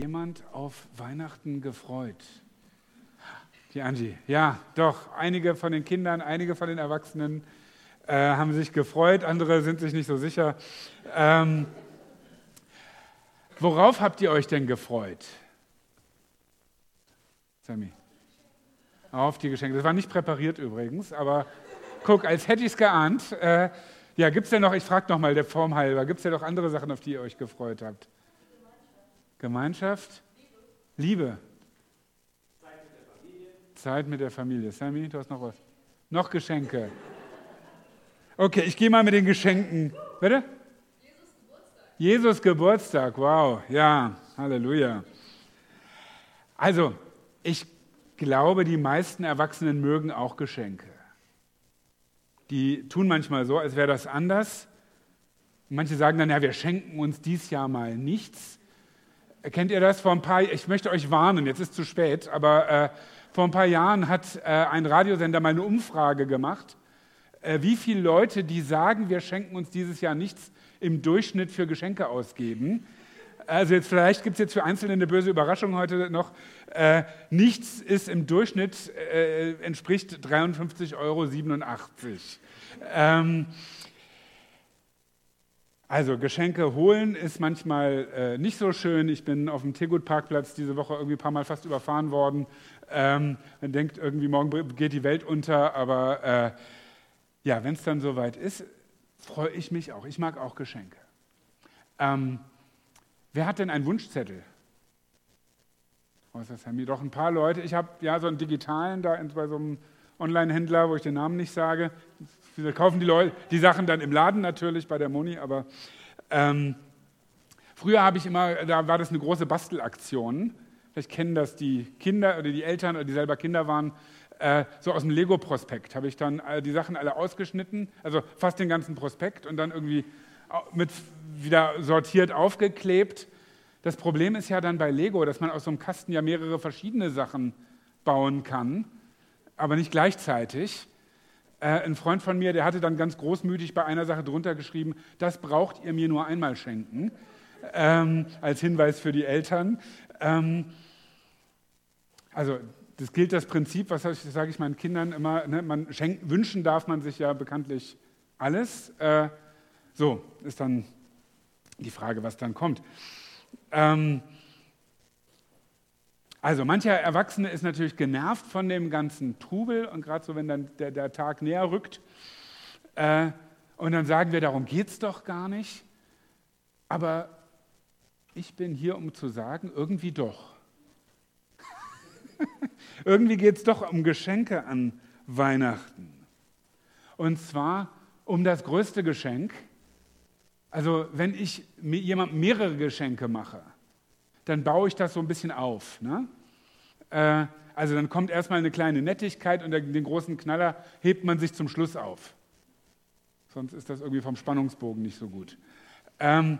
jemand auf Weihnachten gefreut? Die Angie. Ja, doch. Einige von den Kindern, einige von den Erwachsenen äh, haben sich gefreut, andere sind sich nicht so sicher. Ähm, worauf habt ihr euch denn gefreut? Sammy. Auf die Geschenke. Das war nicht präpariert übrigens, aber guck, als hätte ich es geahnt. Äh, ja, gibt es denn noch, ich frage nochmal der Formhalber, gibt es denn noch andere Sachen, auf die ihr euch gefreut habt? Gemeinschaft? Liebe. Zeit mit der Familie. Sammy, du hast noch was? Noch Geschenke. Okay, ich gehe mal mit den Geschenken. Bitte? Jesus Geburtstag. Jesus Geburtstag, wow, ja, Halleluja. Also, ich glaube, die meisten Erwachsenen mögen auch Geschenke. Die tun manchmal so, als wäre das anders. Manche sagen dann, ja, wir schenken uns dies Jahr mal nichts. Kennt ihr das? Vor ein paar, ich möchte euch warnen, jetzt ist zu spät, aber äh, vor ein paar Jahren hat äh, ein Radiosender mal eine Umfrage gemacht, äh, wie viele Leute, die sagen, wir schenken uns dieses Jahr nichts, im Durchschnitt für Geschenke ausgeben. Also jetzt vielleicht gibt es jetzt für Einzelne eine böse Überraschung heute noch. Äh, nichts ist im Durchschnitt, äh, entspricht 53,87 Euro. Ähm, also Geschenke holen ist manchmal äh, nicht so schön. Ich bin auf dem Tegut-Parkplatz diese Woche irgendwie ein paar Mal fast überfahren worden. Ähm, man denkt irgendwie, morgen geht die Welt unter, aber äh, ja, wenn es dann soweit ist, freue ich mich auch. Ich mag auch Geschenke. Ähm, wer hat denn einen Wunschzettel? Außer Sammy, doch ein paar Leute. Ich habe ja so einen digitalen da bei so einem Online-Händler, wo ich den Namen nicht sage. Wir kaufen die, Leute, die Sachen dann im Laden natürlich bei der Moni, aber ähm, früher habe ich immer, da war das eine große Bastelaktion. Vielleicht kennen das die Kinder oder die Eltern oder die selber Kinder waren. Äh, so aus dem Lego-Prospekt habe ich dann die Sachen alle ausgeschnitten, also fast den ganzen Prospekt und dann irgendwie mit wieder sortiert aufgeklebt. Das Problem ist ja dann bei Lego, dass man aus so einem Kasten ja mehrere verschiedene Sachen bauen kann aber nicht gleichzeitig. Äh, ein Freund von mir, der hatte dann ganz großmütig bei einer Sache drunter geschrieben, das braucht ihr mir nur einmal schenken, ähm, als Hinweis für die Eltern. Ähm, also das gilt das Prinzip, was sage ich meinen Kindern immer, ne, man schenken, wünschen darf man sich ja bekanntlich alles. Äh, so ist dann die Frage, was dann kommt. Ähm, also mancher Erwachsene ist natürlich genervt von dem ganzen Trubel und gerade so, wenn dann der, der Tag näher rückt. Äh, und dann sagen wir, darum geht es doch gar nicht. Aber ich bin hier, um zu sagen, irgendwie doch. irgendwie geht es doch um Geschenke an Weihnachten. Und zwar um das größte Geschenk. Also wenn ich jemandem mehrere Geschenke mache, dann baue ich das so ein bisschen auf. Ne? Äh, also dann kommt erstmal eine kleine Nettigkeit und den großen Knaller hebt man sich zum Schluss auf. Sonst ist das irgendwie vom Spannungsbogen nicht so gut. Ähm,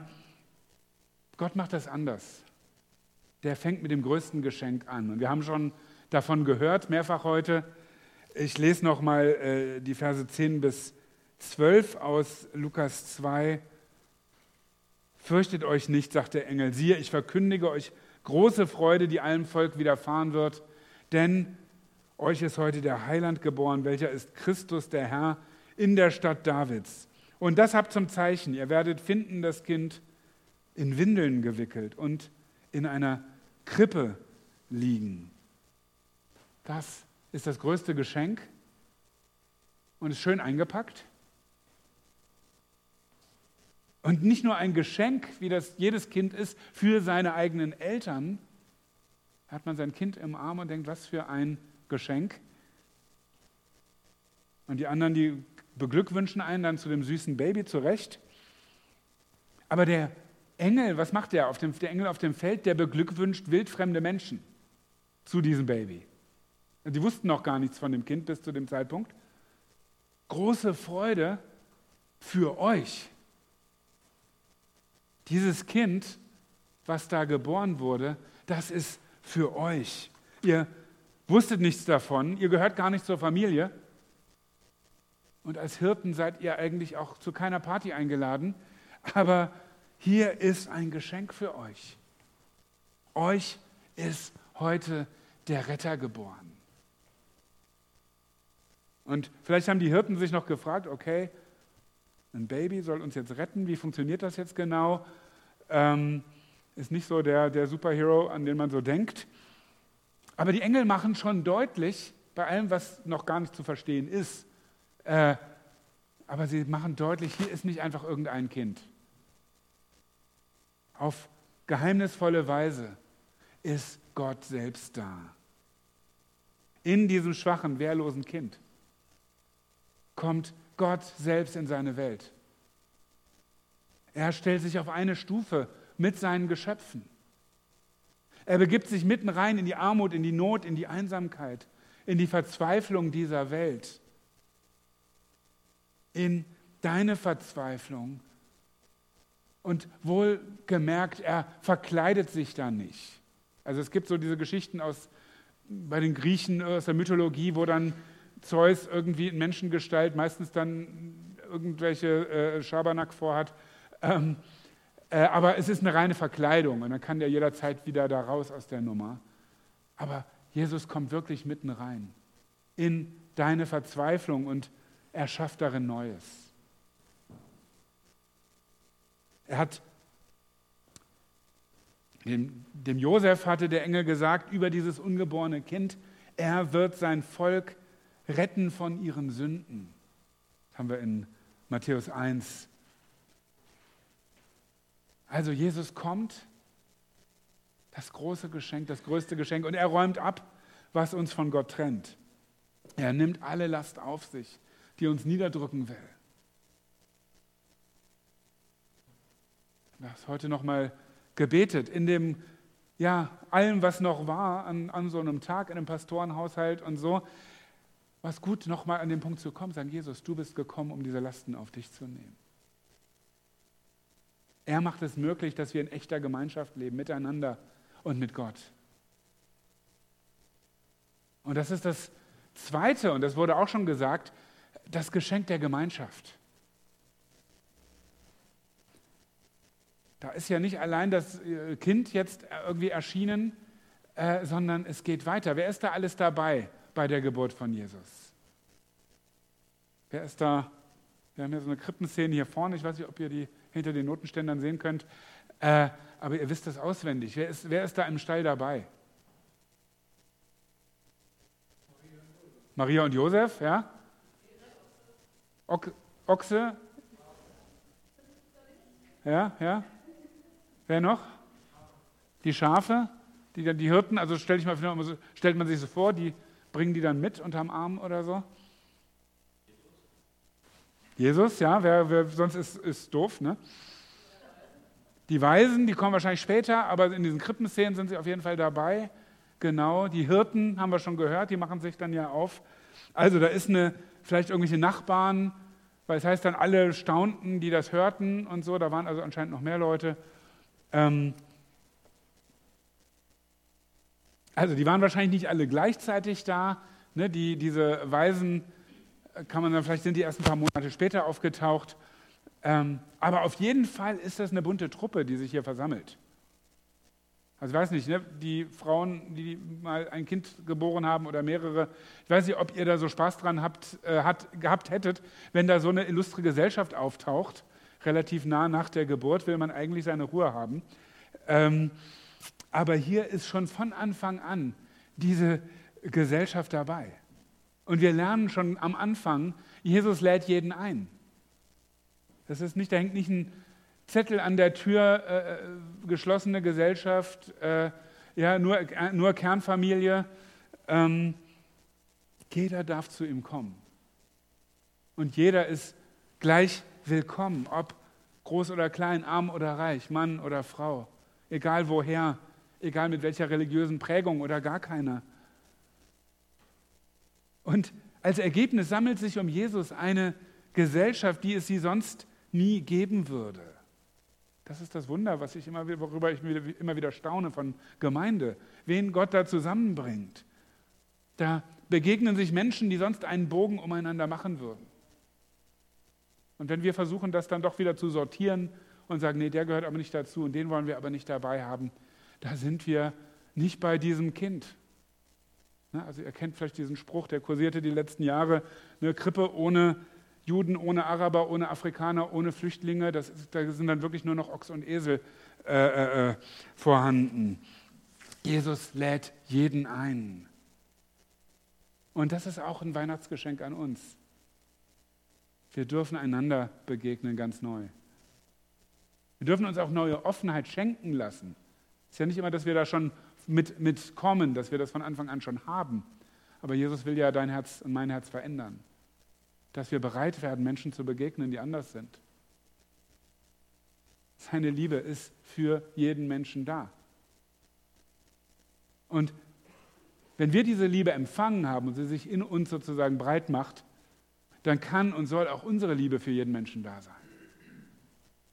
Gott macht das anders. Der fängt mit dem größten Geschenk an. Und wir haben schon davon gehört, mehrfach heute. Ich lese nochmal äh, die Verse 10 bis 12 aus Lukas 2. Fürchtet euch nicht, sagt der Engel, siehe, ich verkündige euch große Freude, die allem Volk widerfahren wird, denn euch ist heute der Heiland geboren, welcher ist Christus der Herr in der Stadt Davids. Und das habt zum Zeichen, ihr werdet finden das Kind in Windeln gewickelt und in einer Krippe liegen. Das ist das größte Geschenk und ist schön eingepackt. Und nicht nur ein Geschenk, wie das jedes Kind ist, für seine eigenen Eltern. Hat man sein Kind im Arm und denkt, was für ein Geschenk. Und die anderen, die beglückwünschen einen dann zu dem süßen Baby zurecht. Aber der Engel, was macht der? Auf dem, der Engel auf dem Feld, der beglückwünscht wildfremde Menschen zu diesem Baby. Die wussten noch gar nichts von dem Kind bis zu dem Zeitpunkt. Große Freude für euch. Dieses Kind, was da geboren wurde, das ist für euch. Ihr wusstet nichts davon, ihr gehört gar nicht zur Familie. Und als Hirten seid ihr eigentlich auch zu keiner Party eingeladen. Aber hier ist ein Geschenk für euch. euch ist heute der Retter geboren. Und vielleicht haben die Hirten sich noch gefragt, okay, ein Baby soll uns jetzt retten, wie funktioniert das jetzt genau? Ähm, ist nicht so der, der Superhero, an den man so denkt. Aber die Engel machen schon deutlich, bei allem, was noch gar nicht zu verstehen ist, äh, aber sie machen deutlich, hier ist nicht einfach irgendein Kind. Auf geheimnisvolle Weise ist Gott selbst da. In diesem schwachen, wehrlosen Kind kommt Gott selbst in seine Welt. Er stellt sich auf eine Stufe mit seinen Geschöpfen. Er begibt sich mitten rein in die Armut, in die Not, in die Einsamkeit, in die Verzweiflung dieser Welt. In deine Verzweiflung. Und wohlgemerkt, er verkleidet sich da nicht. Also es gibt so diese Geschichten aus, bei den Griechen aus der Mythologie, wo dann Zeus irgendwie in Menschengestalt meistens dann irgendwelche äh, Schabernack vorhat. Ähm, äh, aber es ist eine reine Verkleidung und dann kann der jederzeit wieder da raus aus der Nummer. Aber Jesus kommt wirklich mitten rein in deine Verzweiflung und er schafft darin Neues. Er hat dem, dem Josef hatte der Engel gesagt über dieses ungeborene Kind, er wird sein Volk retten von ihren Sünden. Das haben wir in Matthäus 1. Also Jesus kommt, das große Geschenk, das größte Geschenk, und er räumt ab, was uns von Gott trennt. Er nimmt alle Last auf sich, die uns niederdrücken will. Das heute nochmal gebetet in dem, ja, allem, was noch war an, an so einem Tag in einem Pastorenhaushalt und so was gut, nochmal an den Punkt zu kommen, sagen, Jesus, du bist gekommen, um diese Lasten auf dich zu nehmen. Er macht es möglich, dass wir in echter Gemeinschaft leben, miteinander und mit Gott. Und das ist das Zweite, und das wurde auch schon gesagt, das Geschenk der Gemeinschaft. Da ist ja nicht allein das äh, Kind jetzt irgendwie erschienen, äh, sondern es geht weiter. Wer ist da alles dabei? bei der Geburt von Jesus. Wer ist da? Wir haben hier so eine Krippenszene hier vorne. Ich weiß nicht, ob ihr die hinter den Notenständern sehen könnt. Äh, aber ihr wisst das auswendig. Wer ist, wer ist da im Stall dabei? Maria und Josef, ja? Ochse? Ja, ja. Wer noch? Die Schafe, die, die Hirten, also stell ich mal, stellt man sich so vor, die bringen die dann mit unterm Arm oder so? Jesus, ja, wer, wer sonst ist, ist doof, ne? Die Weisen, die kommen wahrscheinlich später, aber in diesen Krippenszenen sind sie auf jeden Fall dabei. Genau, die Hirten haben wir schon gehört, die machen sich dann ja auf. Also da ist eine, vielleicht irgendwelche Nachbarn, weil es heißt dann, alle staunten, die das hörten und so, da waren also anscheinend noch mehr Leute. Ähm, Also die waren wahrscheinlich nicht alle gleichzeitig da. Ne? Die, diese Weisen kann man dann, vielleicht sind die erst ein paar Monate später aufgetaucht. Ähm, aber auf jeden Fall ist das eine bunte Truppe, die sich hier versammelt. Also ich weiß nicht, ne? die Frauen, die mal ein Kind geboren haben oder mehrere, ich weiß nicht, ob ihr da so Spaß dran habt, äh, hat, gehabt hättet, wenn da so eine illustre Gesellschaft auftaucht, relativ nah nach der Geburt, will man eigentlich seine Ruhe haben. Ähm, aber hier ist schon von Anfang an diese Gesellschaft dabei. Und wir lernen schon am Anfang, Jesus lädt jeden ein. Das ist nicht, da hängt nicht ein Zettel an der Tür, äh, äh geschlossene Gesellschaft, äh, ja, nur, äh, nur Kernfamilie. Ähm, jeder darf zu ihm kommen. Und jeder ist gleich willkommen, ob groß oder klein, arm oder reich, Mann oder Frau, egal woher egal mit welcher religiösen Prägung oder gar keiner. Und als Ergebnis sammelt sich um Jesus eine Gesellschaft, die es sie sonst nie geben würde. Das ist das Wunder, was ich immer, worüber ich immer wieder staune von Gemeinde, wen Gott da zusammenbringt. Da begegnen sich Menschen, die sonst einen Bogen umeinander machen würden. Und wenn wir versuchen, das dann doch wieder zu sortieren und sagen, nee, der gehört aber nicht dazu und den wollen wir aber nicht dabei haben, da sind wir nicht bei diesem Kind. Ne, also ihr kennt vielleicht diesen Spruch, der kursierte die letzten Jahre, eine Krippe ohne Juden, ohne Araber, ohne Afrikaner, ohne Flüchtlinge, das ist, da sind dann wirklich nur noch Ochs und Esel äh, äh, äh vorhanden. Jesus lädt jeden ein. Und das ist auch ein Weihnachtsgeschenk an uns. Wir dürfen einander begegnen ganz neu. Wir dürfen uns auch neue Offenheit schenken lassen. Es ist ja nicht immer, dass wir da schon mit, mit kommen, dass wir das von Anfang an schon haben. Aber Jesus will ja dein Herz und mein Herz verändern. Dass wir bereit werden, Menschen zu begegnen, die anders sind. Seine Liebe ist für jeden Menschen da. Und wenn wir diese Liebe empfangen haben und sie sich in uns sozusagen breit macht, dann kann und soll auch unsere Liebe für jeden Menschen da sein.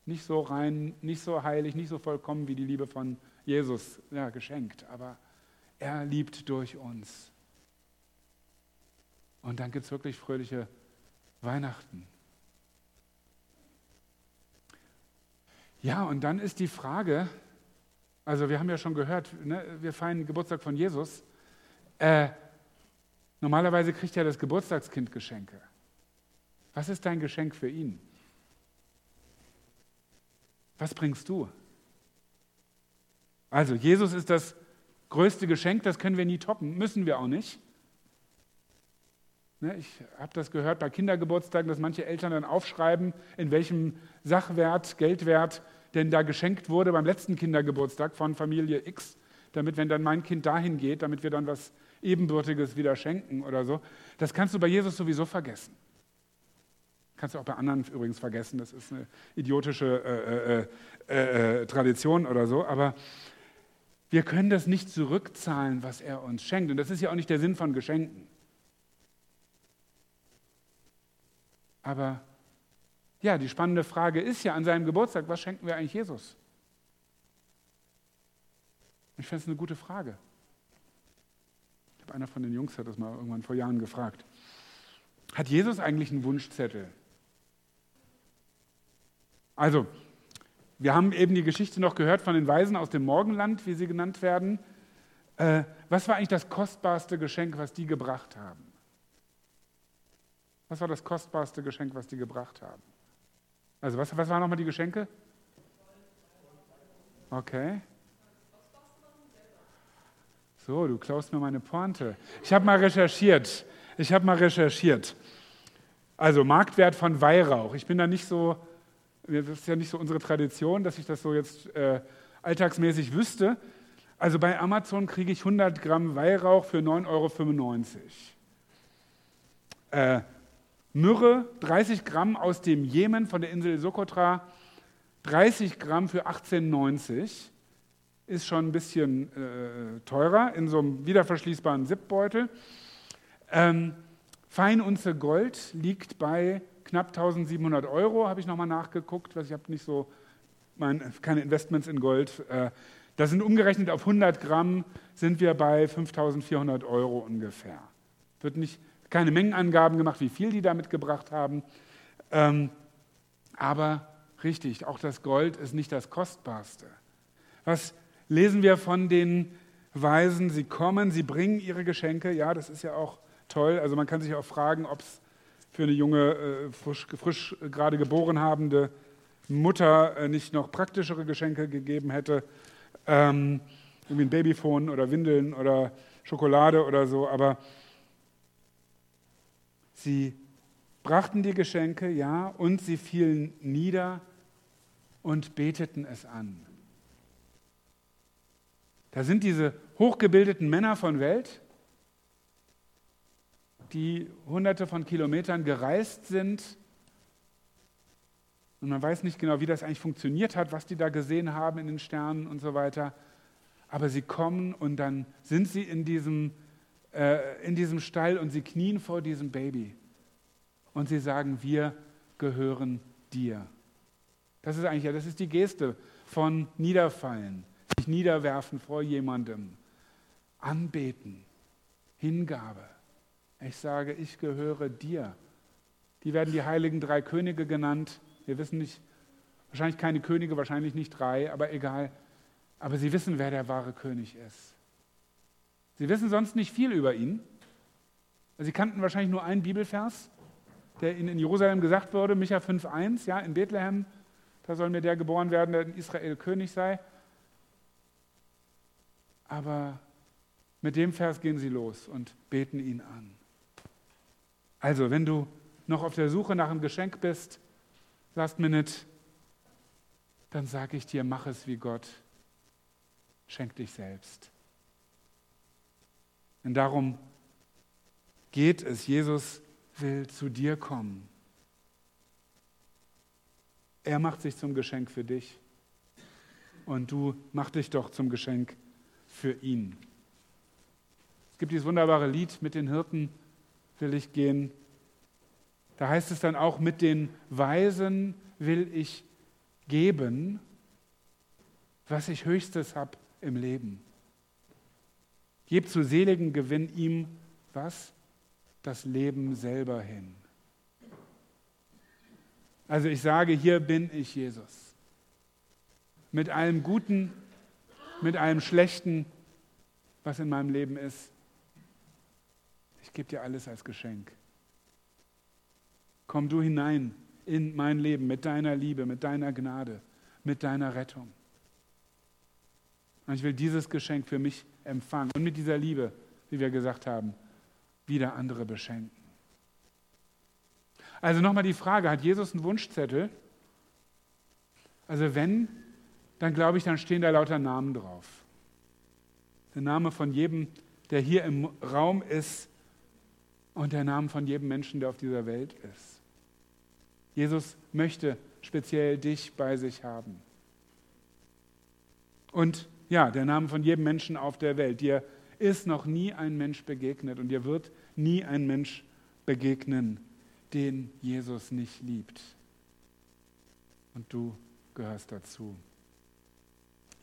Nicht so rein, nicht so heilig, nicht so vollkommen wie die Liebe von Jesus ja, geschenkt, aber er liebt durch uns. Und dann gibt es wirklich fröhliche Weihnachten. Ja, und dann ist die Frage, also wir haben ja schon gehört, ne, wir feiern Geburtstag von Jesus. Äh, normalerweise kriegt ja das Geburtstagskind Geschenke. Was ist dein Geschenk für ihn? Was bringst du? Also, Jesus ist das größte Geschenk, das können wir nie toppen, müssen wir auch nicht. Ne, ich habe das gehört bei Kindergeburtstagen, dass manche Eltern dann aufschreiben, in welchem Sachwert, Geldwert denn da geschenkt wurde beim letzten Kindergeburtstag von Familie X, damit, wenn dann mein Kind dahin geht, damit wir dann was Ebenbürtiges wieder schenken oder so. Das kannst du bei Jesus sowieso vergessen. Kannst du auch bei anderen übrigens vergessen, das ist eine idiotische äh, äh, äh, äh, Tradition oder so, aber wir können das nicht zurückzahlen, was er uns schenkt. Und das ist ja auch nicht der Sinn von Geschenken. Aber ja, die spannende Frage ist ja an seinem Geburtstag, was schenken wir eigentlich Jesus? Ich finde es eine gute Frage. Ich habe einer von den Jungs hat das mal irgendwann vor Jahren gefragt. Hat Jesus eigentlich einen Wunschzettel? Also, wir haben eben die Geschichte noch gehört von den Weisen aus dem Morgenland, wie sie genannt werden. Äh, was war eigentlich das kostbarste Geschenk, was die gebracht haben? Was war das kostbarste Geschenk, was die gebracht haben? Also was, was waren nochmal die Geschenke? Okay. So, du klaust mir meine Pointe. Ich habe mal recherchiert. Ich habe mal recherchiert. Also Marktwert von Weihrauch. Ich bin da nicht so, das ist ja nicht so unsere Tradition, dass ich das so jetzt äh, alltagsmäßig wüsste. Also bei Amazon kriege ich 100 Gramm Weihrauch für 9,95 Euro. Äh, Myrrhe, 30 Gramm aus dem Jemen von der Insel Sokotra, 30 Gramm für 18,90. Ist schon ein bisschen äh, teurer in so einem wiederverschließbaren Zipbeutel. Ähm, Feinunze Gold liegt bei knapp 1700 Euro, habe ich nochmal nachgeguckt, weil ich habe nicht so mein, keine Investments in Gold. Äh, das sind umgerechnet auf 100 Gramm sind wir bei 5400 Euro ungefähr. Wird nicht keine Mengenangaben gemacht, wie viel die da mitgebracht haben. Ähm, aber richtig, auch das Gold ist nicht das Kostbarste. Was lesen wir von den Weisen? Sie kommen, sie bringen ihre Geschenke. Ja, das ist ja auch toll. Also man kann sich auch fragen, ob es für eine junge, äh, frisch, frisch gerade geboren habende Mutter äh, nicht noch praktischere Geschenke gegeben hätte. Ähm, irgendwie ein Babyphone oder Windeln oder Schokolade oder so. Aber Sie brachten die Geschenke, ja, und sie fielen nieder und beteten es an. Da sind diese hochgebildeten Männer von Welt, die hunderte von Kilometern gereist sind. Und man weiß nicht genau, wie das eigentlich funktioniert hat, was die da gesehen haben in den Sternen und so weiter. Aber sie kommen und dann sind sie in diesem äh, in diesem Stall und sie knien vor diesem Baby und sie sagen, wir gehören dir. Das ist eigentlich, ja, das ist die Geste von Niederfallen, sich niederwerfen vor jemandem, anbeten, Hingabe. Ich sage, ich gehöre dir. Die werden die heiligen drei Könige genannt. Wir wissen nicht, wahrscheinlich keine Könige, wahrscheinlich nicht drei, aber egal. Aber sie wissen, wer der wahre König ist. Sie wissen sonst nicht viel über ihn. Sie kannten wahrscheinlich nur einen Bibelvers, der ihnen in Jerusalem gesagt wurde, Micha 5,1, ja, in Bethlehem, da soll mir der geboren werden, der in Israel König sei. Aber mit dem Vers gehen sie los und beten ihn an. Also, wenn du noch auf der Suche nach einem Geschenk bist, last minute, dann sage ich dir, mach es wie Gott. Schenk dich selbst. Denn darum geht es. Jesus will zu dir kommen. Er macht sich zum Geschenk für dich. Und du mach dich doch zum Geschenk für ihn. Es gibt dieses wunderbare Lied mit den Hirten, will ich gehen. Da heißt es dann auch, mit den Weisen will ich geben, was ich höchstes habe im Leben. Gebt zu seligen Gewinn ihm was? Das Leben selber hin. Also ich sage, hier bin ich Jesus. Mit allem Guten, mit allem Schlechten, was in meinem Leben ist. Ich gebe dir alles als Geschenk. Komm du hinein in mein Leben mit deiner Liebe, mit deiner Gnade, mit deiner Rettung. Und ich will dieses Geschenk für mich empfangen und mit dieser Liebe, wie wir gesagt haben, wieder andere beschenken. Also nochmal die Frage, hat Jesus einen Wunschzettel? Also wenn, dann glaube ich, dann stehen da lauter Namen drauf. Der Name von jedem, der hier im Raum ist und der Name von jedem Menschen, der auf dieser Welt ist. Jesus möchte speziell dich bei sich haben. Und ja, der Name von jedem Menschen auf der Welt. Dir ist noch nie ein Mensch begegnet und dir wird nie ein Mensch begegnen, den Jesus nicht liebt. Und du gehörst dazu.